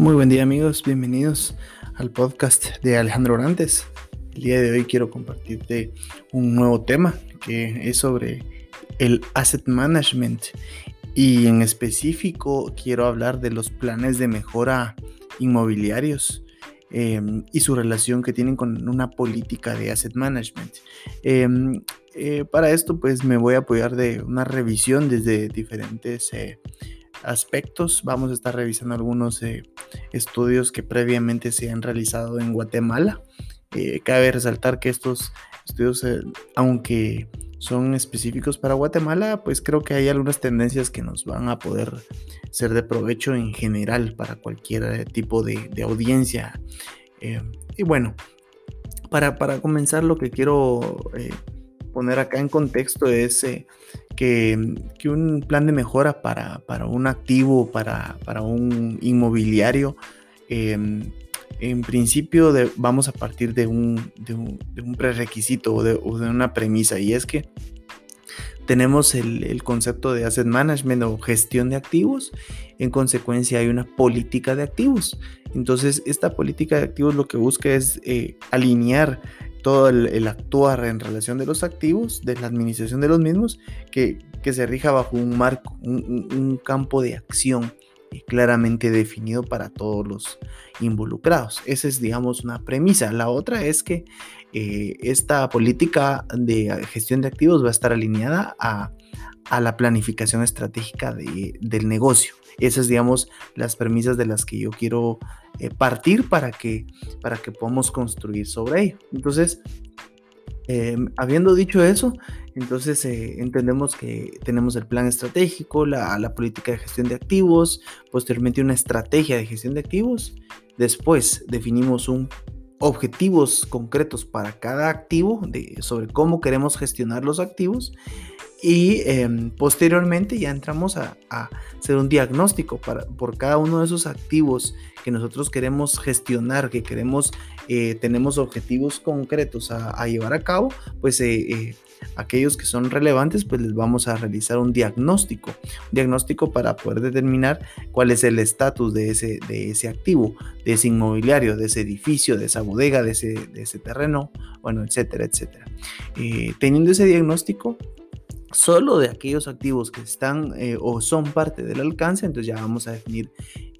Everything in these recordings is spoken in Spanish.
Muy buen día amigos, bienvenidos al podcast de Alejandro Orantes. El día de hoy quiero compartirte un nuevo tema que es sobre el asset management y en específico quiero hablar de los planes de mejora inmobiliarios em, y su relación que tienen con una política de asset management. Em, eh, para esto pues me voy a apoyar de una revisión desde diferentes eh, aspectos. Vamos a estar revisando algunos eh, estudios que previamente se han realizado en Guatemala. Eh, cabe resaltar que estos estudios, eh, aunque son específicos para Guatemala, pues creo que hay algunas tendencias que nos van a poder ser de provecho en general para cualquier tipo de, audiencia. y bueno, para, para, comenzar lo que quiero poner acá en contexto es que, un plan de mejora para, un activo, para, un inmobiliario, em, en principio vamos a partir de un, prerequisito o de, una premisa y es que tenemos el, concepto de asset management o gestión de activos, en consecuencia hay una política de activos. Entonces esta política de activos lo que busca es eh, alinear todo el, actuar en relación de los activos, de la administración de los mismos, que, se rija bajo un marco, un, campo de acción claramente definido para todos los involucrados. Esa es, digamos, una premisa. La otra es que eh, esta política de gestión de activos va a estar alineada a, la planificación estratégica del negocio. Esas, digamos, las premisas de las que yo quiero eh, partir para que, para que podamos construir sobre ello. Entonces, eh, habiendo dicho eso, entonces eh, entendemos que tenemos el plan estratégico, la, la, política de gestión de activos, posteriormente una estrategia de gestión de activos, después definimos un objetivos concretos para cada activo de, sobre cómo queremos gestionar los activos y em, posteriormente ya entramos a, hacer un diagnóstico para, por cada uno de esos activos que nosotros queremos gestionar, que queremos, eh, tenemos objetivos concretos a, llevar a cabo, pues eh, eh, aquellos que son relevantes, pues les vamos a realizar un diagnóstico, un diagnóstico para poder determinar cuál es el estatus de ese, de ese activo, de ese inmobiliario, de ese edificio, de esa bodega, de ese, de ese terreno, bueno, etcétera, etcétera. teniendo ese diagnóstico, solo de aquellos activos que están eh, o son parte del alcance, entonces ya vamos a definir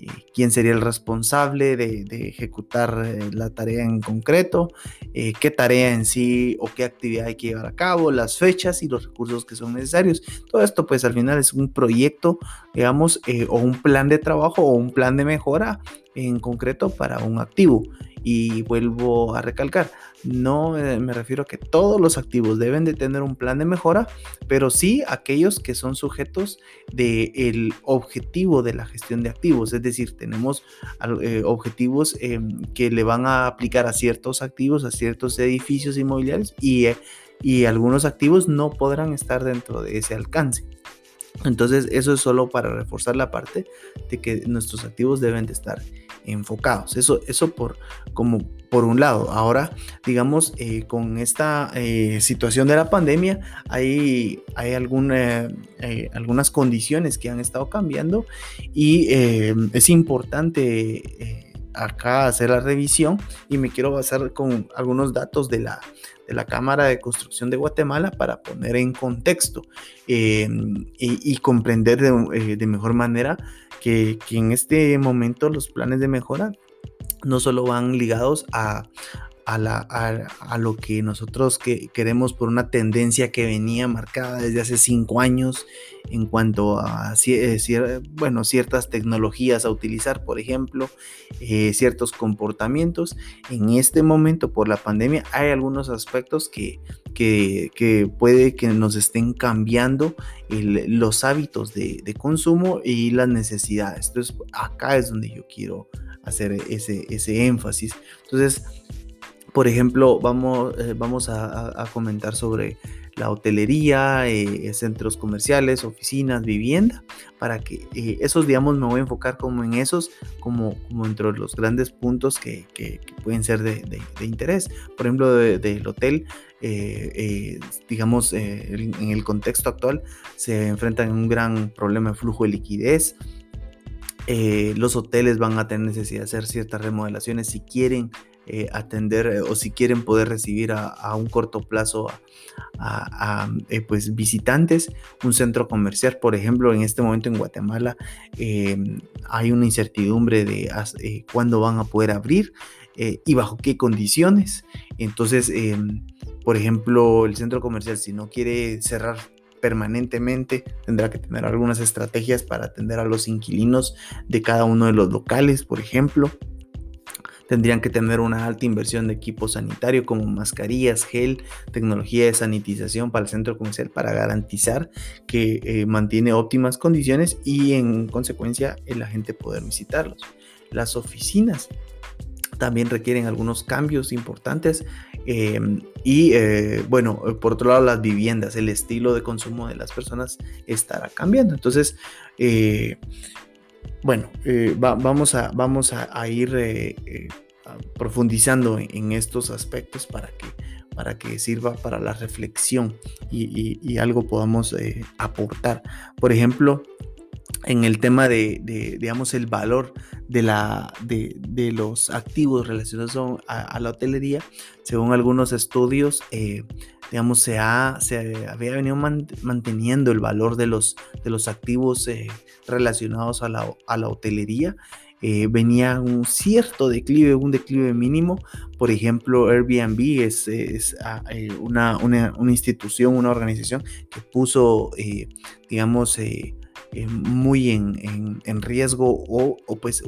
eh, quién sería el responsable de, ejecutar eh, la tarea en concreto, qué tarea en sí o qué actividad hay que llevar a cabo, las fechas y los recursos que son necesarios. Todo esto pues al final es un proyecto, digamos, o un plan de trabajo o un plan de mejora en concreto para un activo. Y vuelvo a recalcar, no eh, me refiero a que todos los activos deben de tener un plan de mejora, pero sí aquellos que son sujetos del objetivo de la gestión de activos. Es decir, tenemos eh, objetivos em, que le van a aplicar a ciertos activos, a ciertos edificios inmobiliarios y, eh, y algunos activos no podrán estar dentro de ese alcance. Entonces, eso es solo para reforzar la parte de que nuestros activos deben de estar enfocados. Eso, eso por, como por un lado. Ahora, digamos, eh, con esta eh, situación de la pandemia, hay, hay eh, algunas condiciones que han estado cambiando y es importante acá hacer la revisión y me quiero basar con algunos datos de la, de la Cámara de Construcción de Guatemala para poner en contexto y, comprender de, mejor manera que, que, en este momento los planes de mejora no solo van ligados a, a, lo que nosotros que queremos por una tendencia que venía marcada desde hace cinco años en cuanto a eh, bueno, ciertas tecnologías a utilizar, por ejemplo, eh, ciertos comportamientos. En este momento, por la pandemia, hay algunos aspectos que, que, puede que nos estén cambiando los hábitos de, de consumo y las necesidades. Entonces, acá es donde yo quiero hacer ese, ese énfasis. Entonces, por ejemplo, vamos, eh, vamos a, comentar sobre la hotelería, eh, centros comerciales, oficinas, vivienda, para que eh, esos, digamos, me voy a enfocar como en esos, como, como entre los grandes puntos que, pueden ser de, interés. Por ejemplo, del hotel, digamos, en el contexto actual se enfrentan a un gran problema de flujo de liquidez los hoteles van a tener necesidad de hacer ciertas remodelaciones si quieren eh, atender eh, o si quieren poder recibir a, un corto plazo a, pues visitantes. Un centro comercial, por ejemplo, en este momento en Guatemala hay una incertidumbre de cuándo van a poder abrir y bajo qué condiciones. Entonces, por ejemplo, el centro comercial, si no quiere cerrar permanentemente, tendrá que tener algunas estrategias para atender a los inquilinos de cada uno de los locales, por ejemplo. Tendrían que tener una alta inversión de equipo sanitario como mascarillas, gel, tecnología de sanitización para el centro comercial para garantizar que eh, mantiene óptimas condiciones y en consecuencia la gente poder visitarlos. Las oficinas también requieren algunos cambios importantes Em, y eh, bueno, por otro lado, las viviendas, el estilo de consumo de las personas estará cambiando. Entonces, eh, bueno, eh, vamos, a, vamos a, ir profundizando en, estos aspectos para que, para que sirva para la reflexión y algo podamos aportar. Por ejemplo, en el tema de, digamos, el valor de, la, de, los activos relacionados a, la hotelería, según algunos estudios, eh, digamos, se, ha, se había venido manteniendo el valor de los, de los activos eh, relacionados a la, a la hotelería. Eh, venía un cierto declive, un declive mínimo. Por ejemplo, Airbnb es, es ah, una, una, una, institución, una organización que puso, digamos, muy en, riesgo o, pues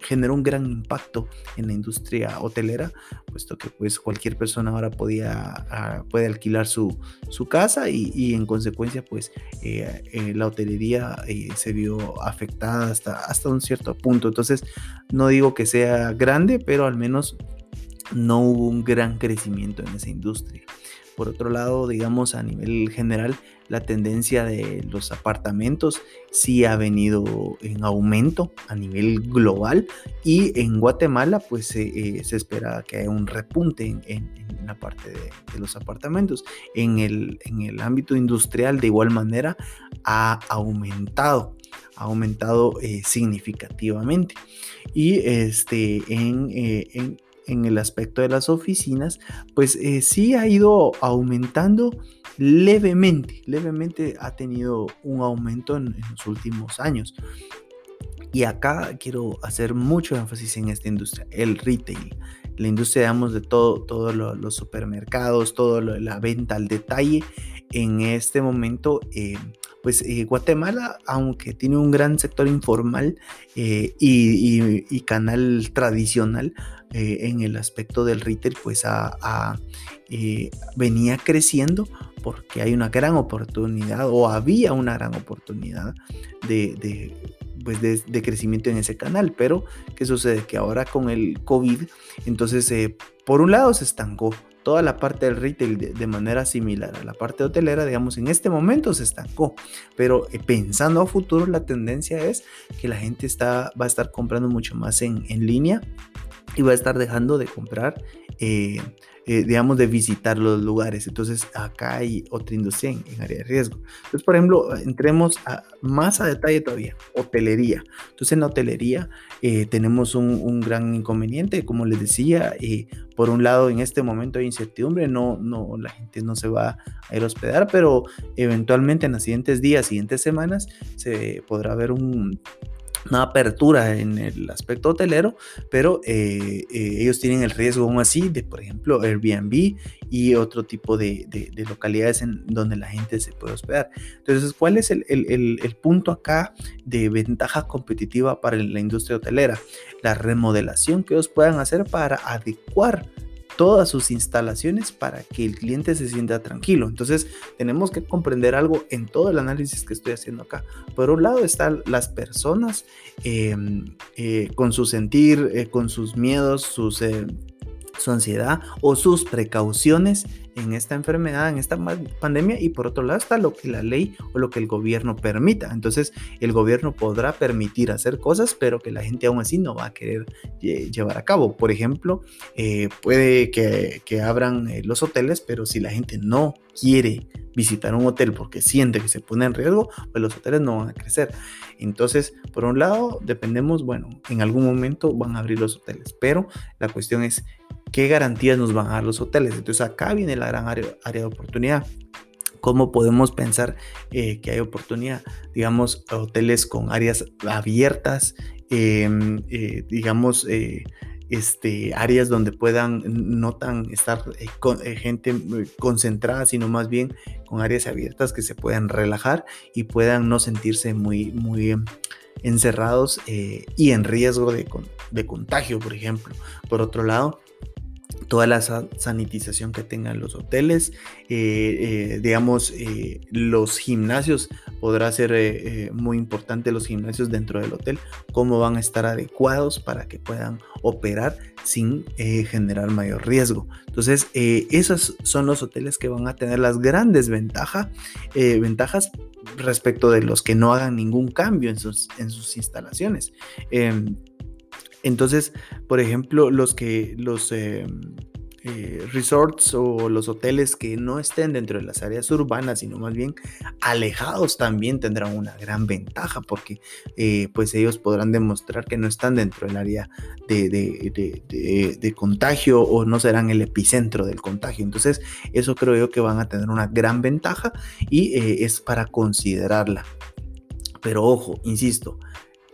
generó un gran impacto en la industria hotelera, puesto que pues cualquier persona ahora podía, ah, puede alquilar su, su casa y, en consecuencia pues eh, eh, la hotelería se vio afectada hasta, hasta un cierto punto. Entonces no digo que sea grande, pero al menos no hubo un gran crecimiento en esa industria. Por otro lado, digamos a nivel general, la tendencia de los apartamentos sí ha venido en aumento a nivel global y en Guatemala pues eh, se espera que haya un repunte en, la parte de, los apartamentos. En el, en el ámbito industrial de igual manera ha aumentado ha aumentado eh, significativamente y este en, eh, en, en el aspecto de las oficinas, pues eh, sí ha ido aumentando levemente, levemente ha tenido un aumento en, los últimos años. Y acá quiero hacer mucho énfasis en esta industria, el retail, la industria, digamos, de todo, todos los supermercados, toda la venta al detalle. En este momento, eh, pues eh, Guatemala, aunque tiene un gran sector informal y, y, canal tradicional, eh, en el aspecto del retail pues eh, venía creciendo porque hay una gran oportunidad o había una gran oportunidad de, pues de, crecimiento en ese canal. Pero, ¿qué sucede? Que ahora con el COVID, entonces, eh, por un lado se estancó toda la parte del retail de, manera similar a la parte hotelera, digamos, en este momento se estancó. Pero pensando a futuro, la tendencia es que la gente está, va a estar comprando mucho más en, en línea y va a estar dejando de comprar, eh, eh, digamos, de visitar los lugares. Entonces, acá hay otra industria en, área de riesgo. Entonces, por ejemplo, entremos a, más a detalle todavía, hotelería. Entonces, en la hotelería eh, tenemos un, gran inconveniente, como les decía, por un lado, en este momento hay incertidumbre, no, no, la gente no se va a ir a hospedar, pero eventualmente en los siguientes días, siguientes semanas, se podrá ver un una apertura en el aspecto hotelero, pero eh, eh, ellos tienen el riesgo aún así de, por ejemplo, Airbnb y otro tipo de, localidades en donde la gente se puede hospedar. Entonces, ¿cuál es el, el, punto acá de ventaja competitiva para la industria hotelera? La remodelación que ellos puedan hacer para adecuar todas sus instalaciones para que el cliente se sienta tranquilo. Entonces tenemos que comprender algo en todo el análisis que estoy haciendo acá. Por un lado están las personas em, eh, con su sentir, eh, con sus miedos, eh, su ansiedad o sus precauciones en esta enfermedad, en esta pandemia, y por otro lado está lo que la ley o lo que el gobierno permita. Entonces, el gobierno podrá permitir hacer cosas, pero que la gente aún así no va a querer llevar a cabo. Por ejemplo, eh, puede que, que abran eh, los hoteles, pero si la gente no quiere visitar un hotel porque siente que se pone en riesgo, pues los hoteles no van a crecer. Entonces, por un lado, dependemos, bueno, en algún momento van a abrir los hoteles, pero la cuestión es qué garantías nos van a dar los hoteles. Entonces, acá viene la gran área, de oportunidad. ¿Cómo podemos pensar eh, que hay oportunidad? Digamos, hoteles con áreas abiertas, em, eh, digamos, eh, este, áreas donde puedan no tan estar con, gente concentrada, sino más bien con áreas abiertas que se puedan relajar y puedan no sentirse muy, muy encerrados y en riesgo de, de contagio, por ejemplo. Por otro lado, toda la sanitización que tengan los hoteles, eh, eh, digamos, eh, los gimnasios, podrá ser muy importante los gimnasios dentro del hotel, cómo van a estar adecuados para que puedan operar sin generar mayor riesgo. Entonces, esos son los hoteles que van a tener las grandes ventajas respecto de los que no hagan ningún cambio en sus, en sus instalaciones. Entonces, por ejemplo, los que los em, eh, resorts o los hoteles que no estén dentro de las áreas urbanas, sino más bien alejados, también tendrán una gran ventaja porque eh, pues ellos podrán demostrar que no están dentro del área de, contagio o no serán el epicentro del contagio. Entonces, eso creo yo que van a tener una gran ventaja y eh, es para considerarla. Pero ojo, insisto,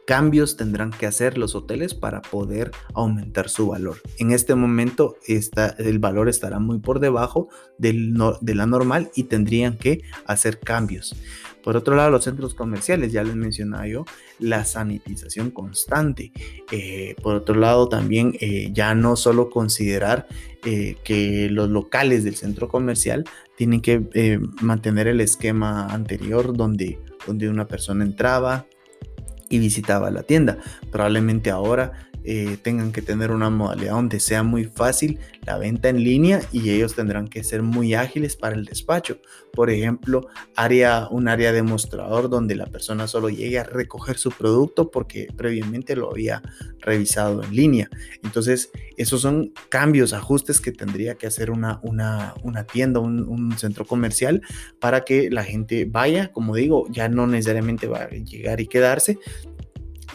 cambios tendrán que hacer los hoteles para poder aumentar su valor. En este momento el valor estará muy por debajo del de la normal y tendrían que hacer cambios. Por otro lado, los centros comerciales, ya les mencionaba yo, la sanitización constante. Eh, por otro lado, también eh, ya no solo considerar eh, que los locales del centro comercial tienen que mantener el esquema anterior donde, donde una persona entraba, y visitaba la tienda. Probablemente ahora eh, tengan que tener una modalidad donde sea muy fácil la venta en línea y ellos tendrán que ser muy ágiles para el despacho. Por ejemplo, área, un área demostrador donde la persona solo llegue a recoger su producto porque previamente lo había revisado en línea. Entonces, esos son cambios, ajustes que tendría que hacer una, una, una tienda, un centro comercial para que la gente vaya, como digo, ya no necesariamente va a llegar y quedarse,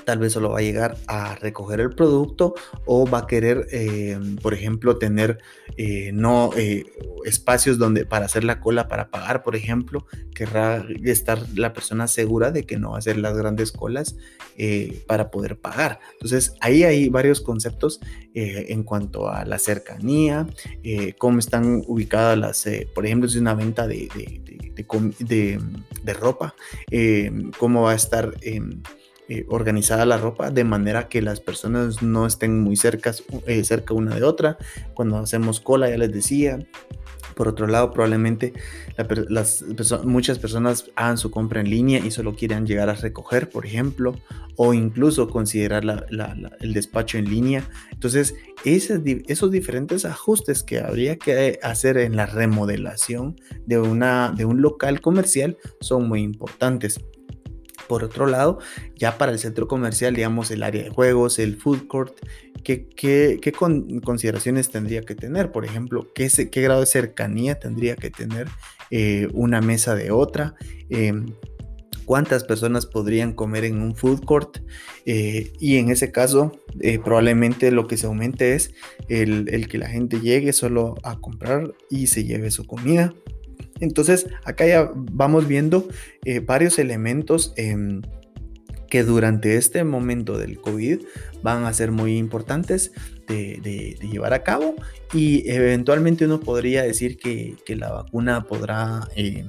tal vez solo va a llegar a recoger el producto o va a querer, eh, por ejemplo, tener eh, no eh, espacios donde para hacer la cola para pagar, por ejemplo, querrá estar la persona segura de que no va a hacer las grandes colas para poder pagar. Entonces, ahí hay varios conceptos en cuanto a la cercanía, cómo están ubicadas las, por ejemplo, si es una venta de, de, de ropa, cómo va a estar eh, organizada la ropa de manera que las personas no estén muy cerca, eh, cerca una de otra. Cuando hacemos cola, ya les decía, por otro lado, probablemente muchas personas hagan su compra en línea y solo quieran llegar a recoger, por ejemplo, o incluso considerar el despacho en línea. Entonces, esos diferentes ajustes que habría que hacer en la remodelación de, una, de un local comercial son muy importantes. Por otro lado, ya para el centro comercial, digamos, el área de juegos, el food court, ¿qué, qué, consideraciones tendría que tener? Por ejemplo, ¿qué, qué grado de cercanía tendría que tener eh, una mesa de otra? Em, cuántas personas podrían comer en un food court eh, y en ese caso eh, probablemente lo que se aumente es el, el, que la gente llegue solo a comprar y se lleve su comida entonces, acá ya vamos viendo eh, varios elementos em, que durante este momento del COVID van a ser muy importantes de, llevar a cabo y eventualmente uno podría decir que, la vacuna podrá eh,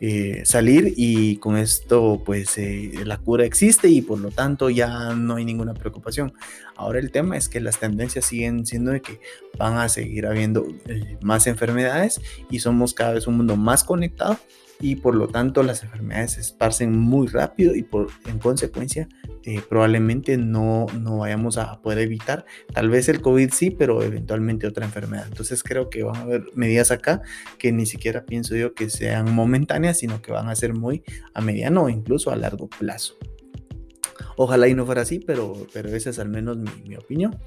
eh, salir y con esto pues eh, la cura existe y por lo tanto ya no hay ninguna preocupación. Ahora el tema es que las tendencias siguen siendo de que van a seguir habiendo más enfermedades y somos cada vez un mundo más conectado y por lo tanto las enfermedades se esparcen muy rápido y por, en consecuencia eh, probablemente no, no vayamos a poder evitar, tal vez el COVID sí, pero eventualmente otra enfermedad. Entonces creo que van a haber medidas acá que ni siquiera pienso yo que sean momentáneas, sino que van a ser muy a mediano o incluso a largo plazo. Ojalá y no fuera así, pero, pero esa es al menos mi, opinión.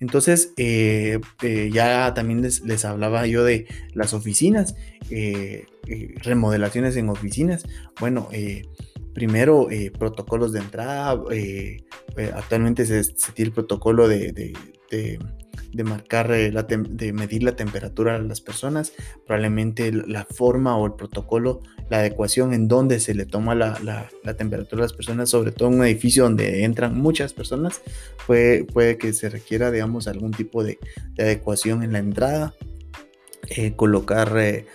Entonces, eh, eh, ya también les, hablaba yo de las oficinas, eh, remodelaciones en oficinas. Bueno, primero protocolos de entrada. actualmente se, se, tiene el protocolo de marcar, eh, la de medir la temperatura de las personas, probablemente la forma o el protocolo, la adecuación en donde se le toma la, la, temperatura a las personas, sobre todo en un edificio donde entran muchas personas, puede, puede que se requiera, digamos, algún tipo de, de adecuación en la entrada, eh, colocar, eh,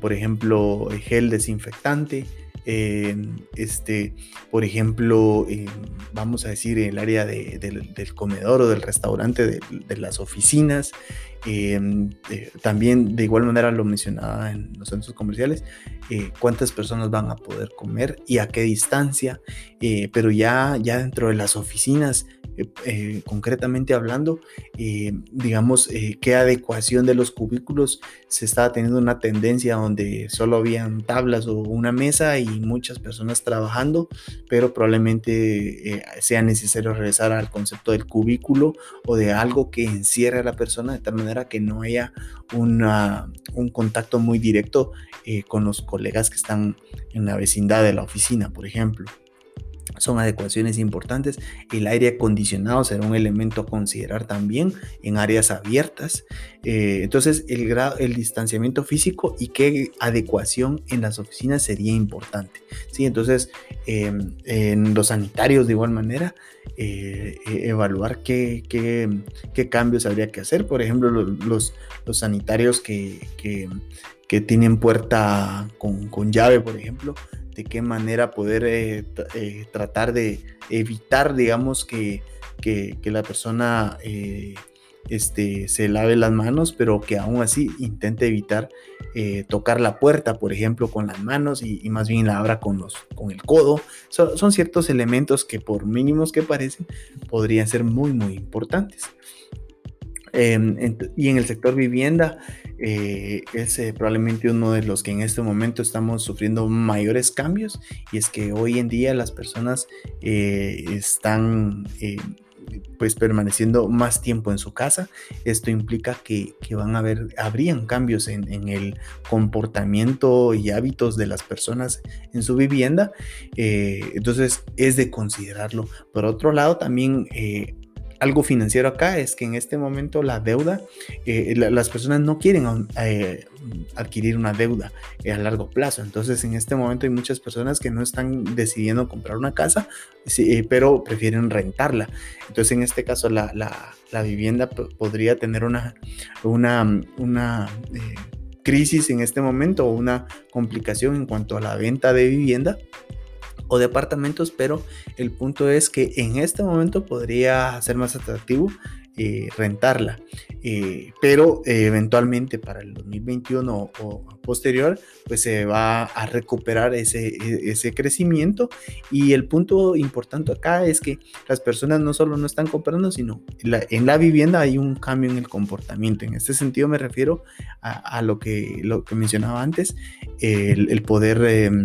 por ejemplo, gel desinfectante, este, por ejemplo, vamos a decir, el área del comedor o del restaurante, de, las oficinas. Em, también, de igual manera, lo mencionaba en los centros comerciales, eh, cuántas personas van a poder comer y a qué distancia. Eh, pero ya, ya dentro de las oficinas, eh, eh, concretamente hablando, eh, digamos, qué adecuación de los cubículos se estaba teniendo una tendencia donde solo habían tablas o una mesa y muchas personas trabajando, pero probablemente sea necesario regresar al concepto del cubículo o de algo que encierre a la persona de tal manera que no haya un contacto muy directo con los colegas que están en la vecindad de la oficina, por ejemplo son adecuaciones importantes. El aire acondicionado será un elemento a considerar también en áreas abiertas. Eh, entonces, el, grado, el distanciamiento físico y qué adecuación en las oficinas sería importante. ¿sí? Entonces, em, en los sanitarios de igual manera, eh, e, evaluar qué, qué, cambios habría que hacer. Por ejemplo, los, los, sanitarios que, que, tienen puerta con, con llave, por ejemplo, de qué manera poder eh, eh, tratar de evitar, digamos, que, que, la persona eh, este, se lave las manos, pero que aún así intente evitar tocar la puerta, por ejemplo, con las manos y, más bien la abra con, los, con el codo. son ciertos elementos que por mínimos que parecen, podrían ser muy, muy importantes. Em, y en el sector vivienda eh, es eh, probablemente uno de los que en este momento estamos sufriendo mayores cambios y es que hoy en día las personas eh, están pues permaneciendo más tiempo en su casa. Esto implica que, van a haber, habrían cambios en, el comportamiento y hábitos de las personas en su vivienda. entonces es de considerarlo. Por otro lado, también algo financiero acá es que en este momento la deuda, eh, las personas no quieren eh, adquirir una deuda eh, a largo plazo. Entonces en este momento hay muchas personas que no están decidiendo comprar una casa, pero prefieren rentarla. Entonces en este caso la, la, vivienda podría tener una, una, una crisis en este momento o una complicación en cuanto a la venta de vivienda o departamentos, pero el punto es que en este momento podría ser más atractivo eh, rentarla, eh, pero eh, eventualmente para el 2021 o, posterior, pues se va a recuperar ese, e, ese crecimiento y el punto importante acá es que las personas no solo no están comprando, sino en la vivienda hay un cambio en el comportamiento. En este sentido me refiero a, lo, que, lo que mencionaba antes, el, el poder em,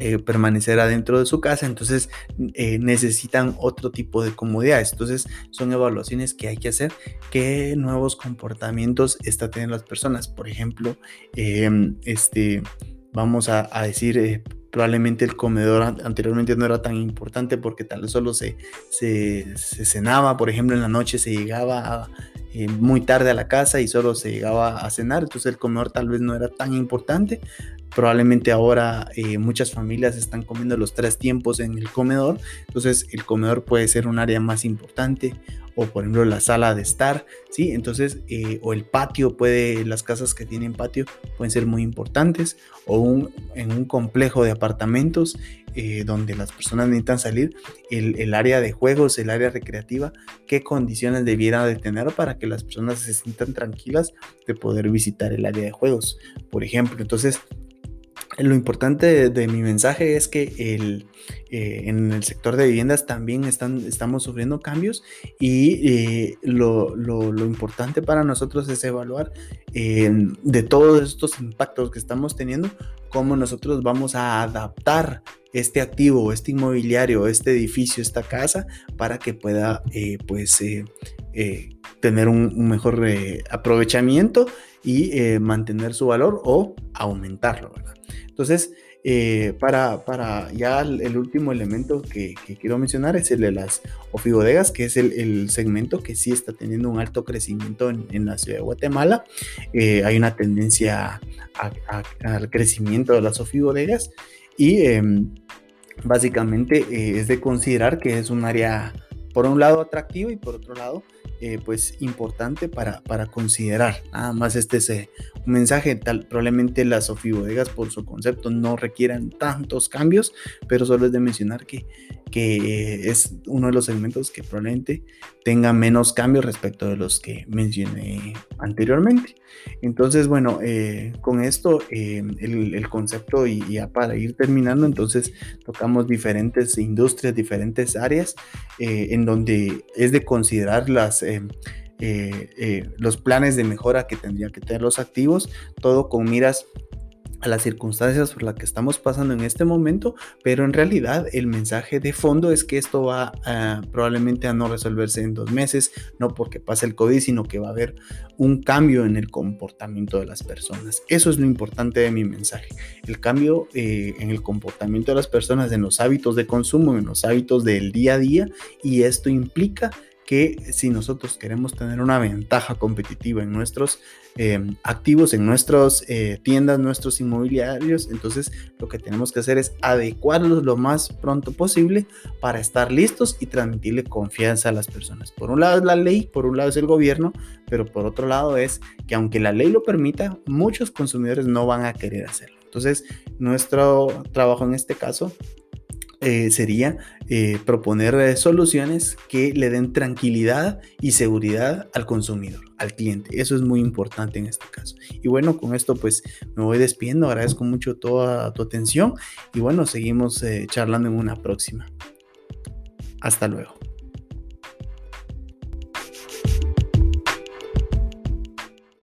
eh, permanecer adentro de su casa, entonces eh, necesitan otro tipo de comodidades. Entonces son evaluaciones que hay que hacer, qué nuevos comportamientos está teniendo las personas. Por ejemplo, em, este, vamos a, decir, eh, probablemente el comedor anteriormente no era tan importante porque tal vez solo se, se, cenaba, por ejemplo, en la noche se llegaba muy tarde a la casa y solo se llegaba a cenar, entonces el comedor tal vez no era tan importante, Probablemente ahora eh, muchas familias están comiendo los tres tiempos en el comedor, entonces el comedor puede ser un área más importante o por ejemplo la sala de estar, ¿sí? Entonces, eh, o el patio puede, las casas que tienen patio pueden ser muy importantes, o un, en un complejo de apartamentos eh, donde las personas necesitan salir, el, el, área de juegos, el área recreativa, qué condiciones debiera de tener para que las personas se sientan tranquilas de poder visitar el área de juegos, por ejemplo. Entonces, lo importante de, mi mensaje es que el, eh, en el sector de viviendas también están, estamos sufriendo cambios y eh, lo, lo, lo, importante para nosotros es evaluar eh, de todos estos impactos que estamos teniendo, cómo nosotros vamos a adaptar este activo, este inmobiliario, este edificio, esta casa, para que pueda pues, tener un, un mejor aprovechamiento y mantener su valor o aumentarlo, ¿verdad? Entonces, eh, para, para, ya el, último elemento que, quiero mencionar es el de las ofibodegas, que es el, segmento que sí está teniendo un alto crecimiento en, la ciudad de Guatemala. Eh, hay una tendencia al crecimiento de las ofibodegas y em, básicamente eh, es de considerar que es un área, por un lado, atractivo y por otro lado, eh, pues importante para, para, considerar. Nada más este es eh, un mensaje, tal, probablemente las ofibodegas por su concepto no requieran tantos cambios, pero solo es de mencionar que, que es uno de los segmentos que probablemente tenga menos cambios respecto de los que mencioné anteriormente. Entonces, bueno, eh, con esto el, el, concepto y ya para ir terminando, entonces tocamos diferentes industrias, diferentes áreas en donde es de considerar las eh, eh, eh, los planes de mejora que tendrían que tener los activos, todo con miras a las circunstancias por las que estamos pasando en este momento, pero en realidad el mensaje de fondo es que esto va probablemente a no resolverse en dos meses, no porque pase el COVID, sino que va a haber un cambio en el comportamiento de las personas. Eso es lo importante de mi mensaje, el cambio en el comportamiento de las personas, en los hábitos de consumo, en los hábitos del día a día, y esto implica que si nosotros queremos tener una ventaja competitiva en nuestros eh, activos, en nuestras eh, tiendas, nuestros inmobiliarios, entonces lo que tenemos que hacer es adecuarlos lo más pronto posible para estar listos y transmitirle confianza a las personas. Por un lado es la ley, por un lado es el gobierno, pero por otro lado es que aunque la ley lo permita, muchos consumidores no van a querer hacerlo. Entonces, nuestro trabajo en este caso eh, sería eh, proponer eh, soluciones que le den tranquilidad y seguridad al consumidor, al cliente. Eso es muy importante en este caso. Y bueno, con esto pues me voy despidiendo. Agradezco mucho toda tu atención y bueno, seguimos charlando en una próxima. Hasta luego.